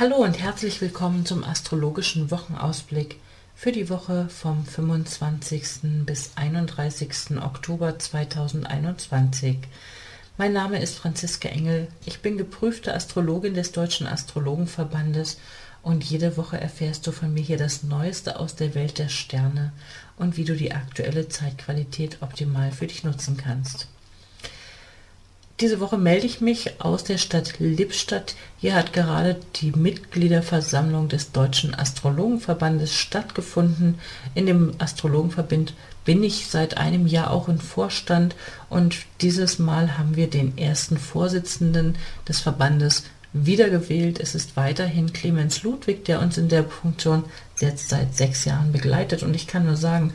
Hallo und herzlich willkommen zum astrologischen Wochenausblick für die Woche vom 25. bis 31. Oktober 2021. Mein Name ist Franziska Engel. Ich bin geprüfte Astrologin des Deutschen Astrologenverbandes und jede Woche erfährst du von mir hier das Neueste aus der Welt der Sterne und wie du die aktuelle Zeitqualität optimal für dich nutzen kannst. Diese Woche melde ich mich aus der Stadt Lippstadt. Hier hat gerade die Mitgliederversammlung des Deutschen Astrologenverbandes stattgefunden. In dem Astrologenverband bin ich seit einem Jahr auch im Vorstand und dieses Mal haben wir den ersten Vorsitzenden des Verbandes wiedergewählt. Es ist weiterhin Clemens Ludwig, der uns in der Funktion jetzt seit sechs Jahren begleitet und ich kann nur sagen,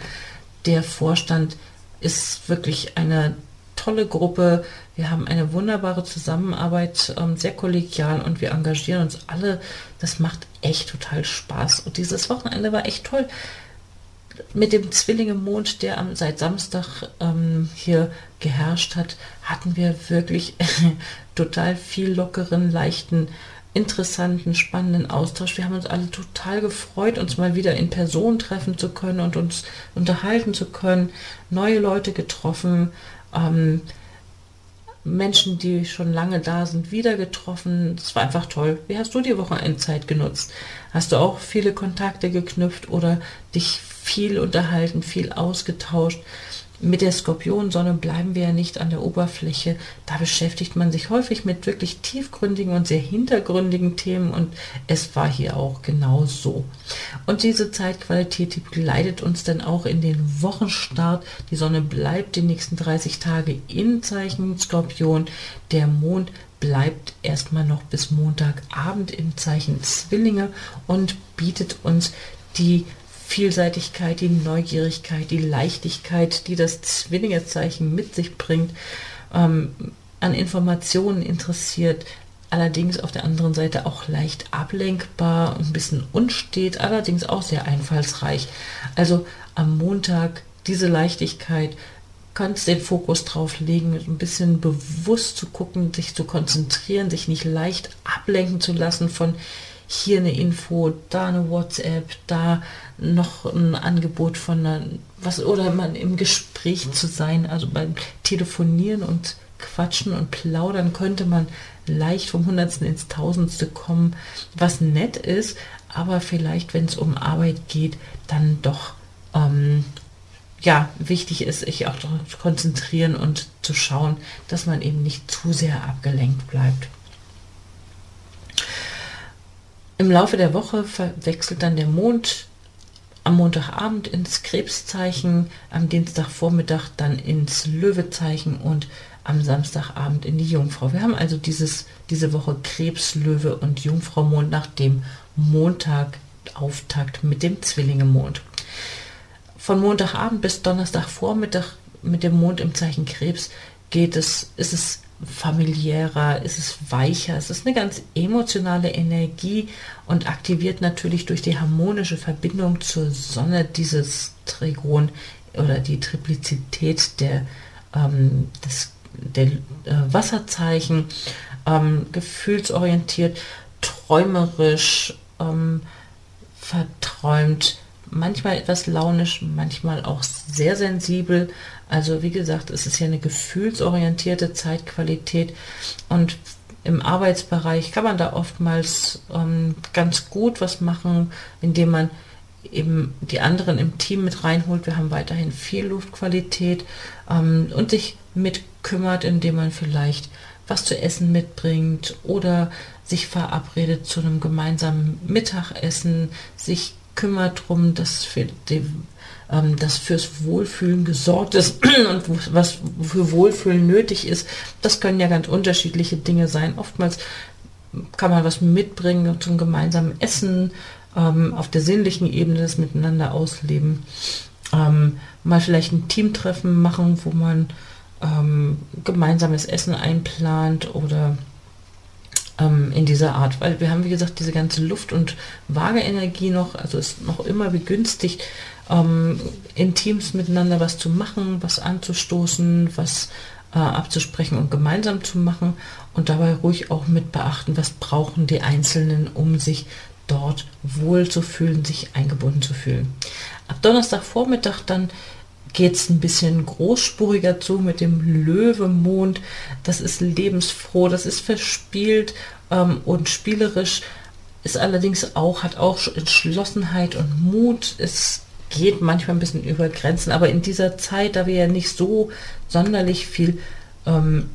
der Vorstand ist wirklich eine tolle Gruppe. Wir haben eine wunderbare Zusammenarbeit, ähm, sehr kollegial und wir engagieren uns alle. Das macht echt total Spaß. Und dieses Wochenende war echt toll. Mit dem Zwillinge-Mond, der am, seit Samstag ähm, hier geherrscht hat, hatten wir wirklich total viel lockeren, leichten, interessanten, spannenden Austausch. Wir haben uns alle total gefreut, uns mal wieder in Person treffen zu können und uns unterhalten zu können, neue Leute getroffen, ähm, Menschen, die schon lange da sind, wieder getroffen. Das war einfach toll. Wie hast du die Wochenendzeit genutzt? Hast du auch viele Kontakte geknüpft oder dich viel unterhalten, viel ausgetauscht? Mit der Skorpionsonne bleiben wir ja nicht an der Oberfläche. Da beschäftigt man sich häufig mit wirklich tiefgründigen und sehr hintergründigen Themen und es war hier auch genau so. Und diese Zeitqualität, die begleitet uns dann auch in den Wochenstart. Die Sonne bleibt die nächsten 30 Tage in Zeichen Skorpion. Der Mond bleibt erstmal noch bis Montagabend im Zeichen Zwillinge und bietet uns die Vielseitigkeit, die Neugierigkeit, die Leichtigkeit, die das Zwillingezeichen mit sich bringt, ähm, an Informationen interessiert, allerdings auf der anderen Seite auch leicht ablenkbar, ein bisschen unstet, allerdings auch sehr einfallsreich. Also am Montag diese Leichtigkeit, kannst den Fokus drauf legen, ein bisschen bewusst zu gucken, sich zu konzentrieren, sich nicht leicht ablenken zu lassen von hier eine Info, da eine WhatsApp, da noch ein Angebot von einer, was oder man im Gespräch zu sein, also beim Telefonieren und Quatschen und Plaudern könnte man leicht vom Hundertsten ins Tausendste kommen, was nett ist, aber vielleicht, wenn es um Arbeit geht, dann doch ähm, ja wichtig ist, sich auch darauf konzentrieren und zu schauen, dass man eben nicht zu sehr abgelenkt bleibt. Im Laufe der Woche verwechselt dann der Mond am Montagabend ins Krebszeichen, am Dienstagvormittag dann ins Löwezeichen und am Samstagabend in die Jungfrau. Wir haben also dieses, diese Woche Krebs, Löwe und Jungfrau Mond nach dem Montag Auftakt mit dem Zwillinge-Mond. Von Montagabend bis Donnerstagvormittag mit dem Mond im Zeichen Krebs geht es, ist es familiärer, ist es weicher, es ist eine ganz emotionale Energie und aktiviert natürlich durch die harmonische Verbindung zur Sonne dieses Trigon oder die Triplizität der, ähm, des, der äh, Wasserzeichen, ähm, gefühlsorientiert, träumerisch, ähm, verträumt, manchmal etwas launisch, manchmal auch sehr sensibel. Also wie gesagt, es ist ja eine gefühlsorientierte Zeitqualität und im Arbeitsbereich kann man da oftmals ähm, ganz gut was machen, indem man eben die anderen im Team mit reinholt. Wir haben weiterhin viel Luftqualität ähm, und sich mitkümmert, indem man vielleicht was zu essen mitbringt oder sich verabredet zu einem gemeinsamen Mittagessen, sich kümmert darum, dass für, die, ähm, dass fürs Wohlfühlen gesorgt ist und was für Wohlfühlen nötig ist. Das können ja ganz unterschiedliche Dinge sein. Oftmals kann man was mitbringen zum gemeinsamen Essen, ähm, auf der sinnlichen Ebene das Miteinander ausleben. Ähm, mal vielleicht ein Teamtreffen machen, wo man ähm, gemeinsames Essen einplant oder ähm, in dieser Art, weil wir haben, wie gesagt, diese ganze Luft- und Waage-Energie noch, also ist noch immer begünstigt, ähm, in Teams miteinander was zu machen, was anzustoßen, was äh, abzusprechen und gemeinsam zu machen und dabei ruhig auch mit beachten, was brauchen die Einzelnen, um sich dort wohl zu fühlen, sich eingebunden zu fühlen. Ab Donnerstagvormittag dann geht es ein bisschen großspuriger zu mit dem Löwemond. Das ist lebensfroh, das ist verspielt ähm, und spielerisch. Ist allerdings auch, hat auch Entschlossenheit und Mut. Es geht manchmal ein bisschen über Grenzen, aber in dieser Zeit, da wir ja nicht so sonderlich viel ähm,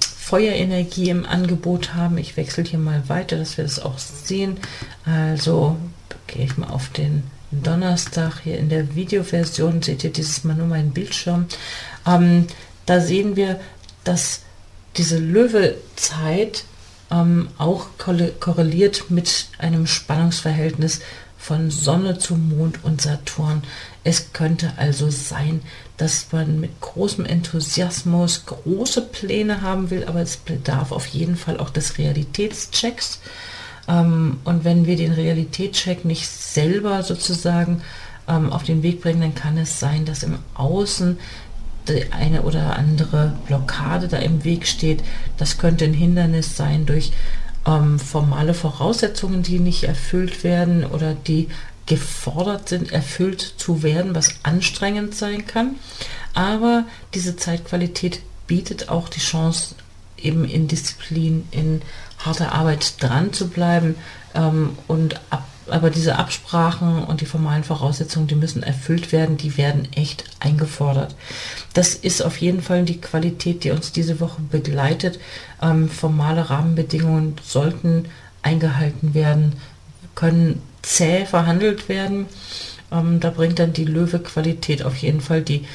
Feuerenergie im Angebot haben, ich wechsle hier mal weiter, dass wir das auch sehen. Also gehe ich mal auf den Donnerstag hier in der Videoversion, seht ihr dieses Mal nur meinen Bildschirm. Ähm, da sehen wir, dass diese Löwezeit ähm, auch korreliert mit einem Spannungsverhältnis von Sonne zu Mond und Saturn. Es könnte also sein, dass man mit großem Enthusiasmus große Pläne haben will, aber es bedarf auf jeden Fall auch des Realitätschecks. Ähm, und wenn wir den Realitätscheck nicht selber sozusagen ähm, auf den Weg bringen, dann kann es sein, dass im Außen die eine oder andere Blockade da im Weg steht. Das könnte ein Hindernis sein durch ähm, formale Voraussetzungen, die nicht erfüllt werden oder die gefordert sind, erfüllt zu werden, was anstrengend sein kann. Aber diese Zeitqualität bietet auch die Chance, eben in Disziplin, in harter Arbeit dran zu bleiben ähm, und ab, aber diese Absprachen und die formalen Voraussetzungen, die müssen erfüllt werden, die werden echt eingefordert. Das ist auf jeden Fall die Qualität, die uns diese Woche begleitet. Ähm, formale Rahmenbedingungen sollten eingehalten werden, können zäh verhandelt werden. Ähm, da bringt dann die Löwe-Qualität auf jeden Fall die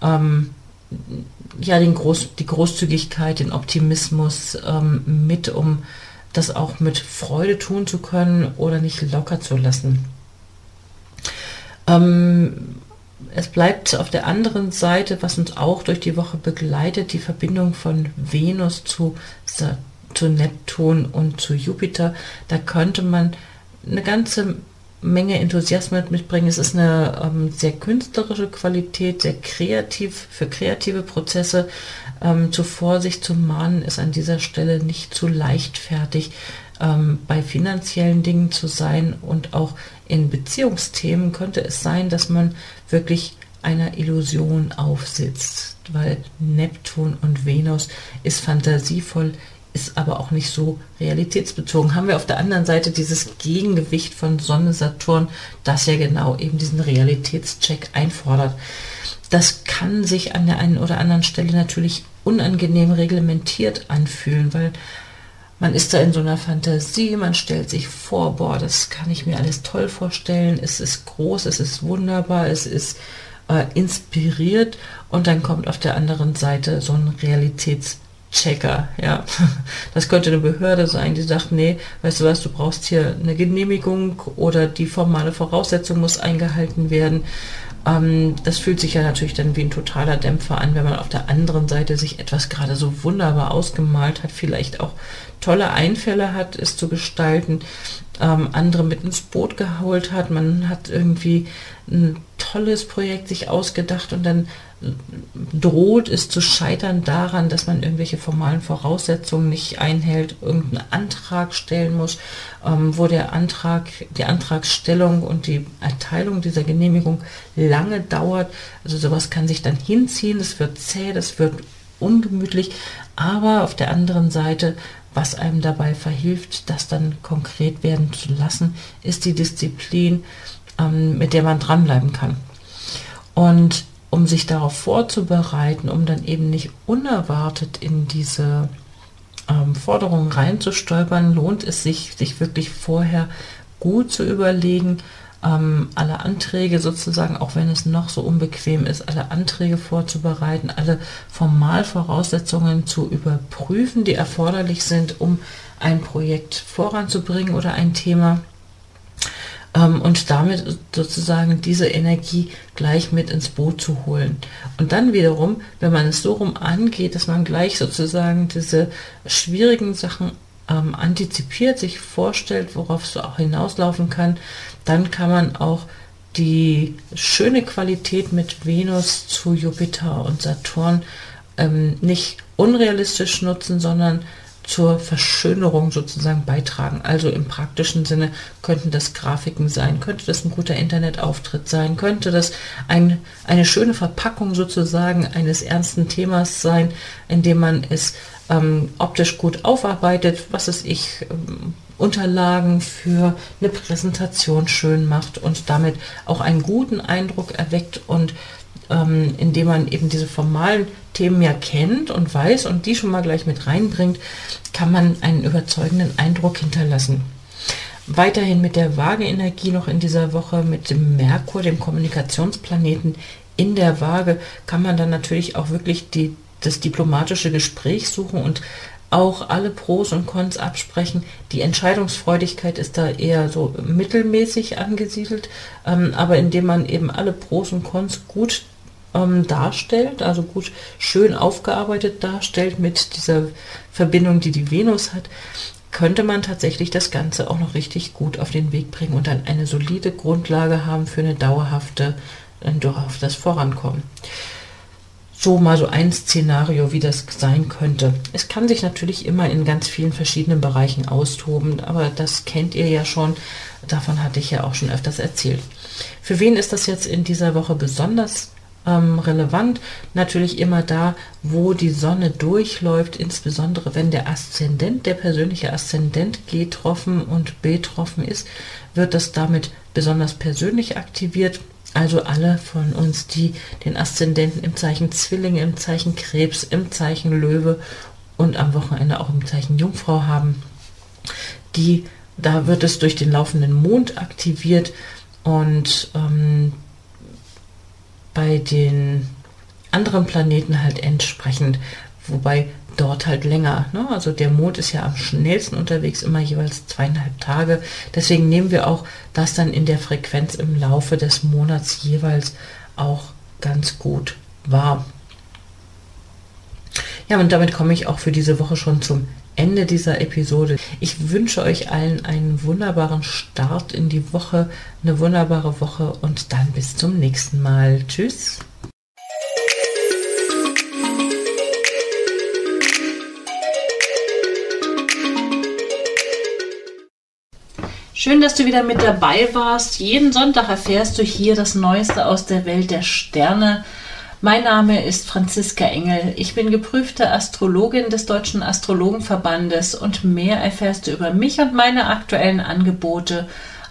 ähm, ja, den Groß, die Großzügigkeit, den Optimismus ähm, mit, um das auch mit Freude tun zu können oder nicht locker zu lassen. Ähm, es bleibt auf der anderen Seite, was uns auch durch die Woche begleitet, die Verbindung von Venus zu, zu Neptun und zu Jupiter. Da könnte man eine ganze Menge Enthusiasmus mitbringen. Es ist eine ähm, sehr künstlerische Qualität, sehr kreativ für kreative Prozesse. Ähm, zu Vorsicht zu mahnen ist an dieser Stelle nicht zu leichtfertig, ähm, bei finanziellen Dingen zu sein und auch in Beziehungsthemen könnte es sein, dass man wirklich einer Illusion aufsitzt, weil Neptun und Venus ist fantasievoll, ist aber auch nicht so realitätsbezogen. Haben wir auf der anderen Seite dieses Gegengewicht von Sonne, Saturn, das ja genau eben diesen Realitätscheck einfordert. Das kann sich an der einen oder anderen Stelle natürlich unangenehm reglementiert anfühlen, weil man ist da in so einer Fantasie, man stellt sich vor, boah, das kann ich mir alles toll vorstellen, es ist groß, es ist wunderbar, es ist äh, inspiriert und dann kommt auf der anderen Seite so ein Realitätscheck Checker, ja. Das könnte eine Behörde sein, die sagt, nee, weißt du was, du brauchst hier eine Genehmigung oder die formale Voraussetzung muss eingehalten werden. Ähm, das fühlt sich ja natürlich dann wie ein totaler Dämpfer an, wenn man auf der anderen Seite sich etwas gerade so wunderbar ausgemalt hat, vielleicht auch tolle Einfälle hat, es zu gestalten, ähm, andere mit ins Boot geholt hat. Man hat irgendwie ein tolles Projekt sich ausgedacht und dann droht es zu scheitern daran, dass man irgendwelche formalen Voraussetzungen nicht einhält, irgendeinen Antrag stellen muss, ähm, wo der Antrag, die Antragsstellung und die Erteilung dieser Genehmigung lange dauert. Also sowas kann sich dann hinziehen, das wird zäh, das wird ungemütlich, aber auf der anderen Seite was einem dabei verhilft, das dann konkret werden zu lassen, ist die Disziplin, ähm, mit der man dranbleiben kann. Und um sich darauf vorzubereiten, um dann eben nicht unerwartet in diese ähm, Forderungen reinzustolpern, lohnt es sich, sich wirklich vorher gut zu überlegen, ähm, alle Anträge sozusagen, auch wenn es noch so unbequem ist, alle Anträge vorzubereiten, alle Formalvoraussetzungen zu überprüfen, die erforderlich sind, um ein Projekt voranzubringen oder ein Thema ähm, und damit sozusagen diese Energie gleich mit ins Boot zu holen. Und dann wiederum, wenn man es so rum angeht, dass man gleich sozusagen diese schwierigen Sachen ähm, antizipiert, sich vorstellt, worauf es auch hinauslaufen kann, dann kann man auch die schöne Qualität mit Venus zu Jupiter und Saturn ähm, nicht unrealistisch nutzen, sondern zur Verschönerung sozusagen beitragen. Also im praktischen Sinne könnten das Grafiken sein, könnte das ein guter Internetauftritt sein, könnte das ein, eine schöne Verpackung sozusagen eines ernsten Themas sein, indem man es ähm, optisch gut aufarbeitet, was es ich, ähm, Unterlagen für eine Präsentation schön macht und damit auch einen guten Eindruck erweckt und ähm, indem man eben diese formalen Themen ja kennt und weiß und die schon mal gleich mit reinbringt, kann man einen überzeugenden Eindruck hinterlassen. Weiterhin mit der Waage-Energie noch in dieser Woche, mit dem Merkur, dem Kommunikationsplaneten in der Waage, kann man dann natürlich auch wirklich die, das diplomatische Gespräch suchen und auch alle Pros und Cons absprechen. Die Entscheidungsfreudigkeit ist da eher so mittelmäßig angesiedelt, ähm, aber indem man eben alle Pros und Cons gut ähm, darstellt, also gut schön aufgearbeitet darstellt mit dieser Verbindung, die die Venus hat, könnte man tatsächlich das Ganze auch noch richtig gut auf den Weg bringen und dann eine solide Grundlage haben für eine dauerhafte, ein dauerhaftes Vorankommen. So mal so ein Szenario, wie das sein könnte. Es kann sich natürlich immer in ganz vielen verschiedenen Bereichen austoben, aber das kennt ihr ja schon. Davon hatte ich ja auch schon öfters erzählt. Für wen ist das jetzt in dieser Woche besonders ähm, relevant. Natürlich immer da, wo die Sonne durchläuft, insbesondere wenn der Aszendent, der persönliche Aszendent getroffen und betroffen ist, wird das damit besonders persönlich aktiviert. Also alle von uns, die den Aszendenten im Zeichen Zwillinge, im Zeichen Krebs, im Zeichen Löwe und am Wochenende auch im Zeichen Jungfrau haben, die da wird es durch den laufenden Mond aktiviert und ähm, bei den anderen Planeten halt entsprechend, wobei dort halt länger. Ne? Also der Mond ist ja am schnellsten unterwegs, immer jeweils zweieinhalb Tage. Deswegen nehmen wir auch das dann in der Frequenz im Laufe des Monats jeweils auch ganz gut wahr. Ja, und damit komme ich auch für diese Woche schon zum Ende dieser Episode. Ich wünsche euch allen einen wunderbaren Start in die Woche, eine wunderbare Woche und dann bis zum nächsten Mal. Tschüss. Schön, dass du wieder mit dabei warst. Jeden Sonntag erfährst du hier das Neueste aus der Welt der Sterne mein Name ist Franziska Engel. Ich bin geprüfte Astrologin des Deutschen Astrologenverbandes und mehr erfährst du über mich und meine aktuellen Angebote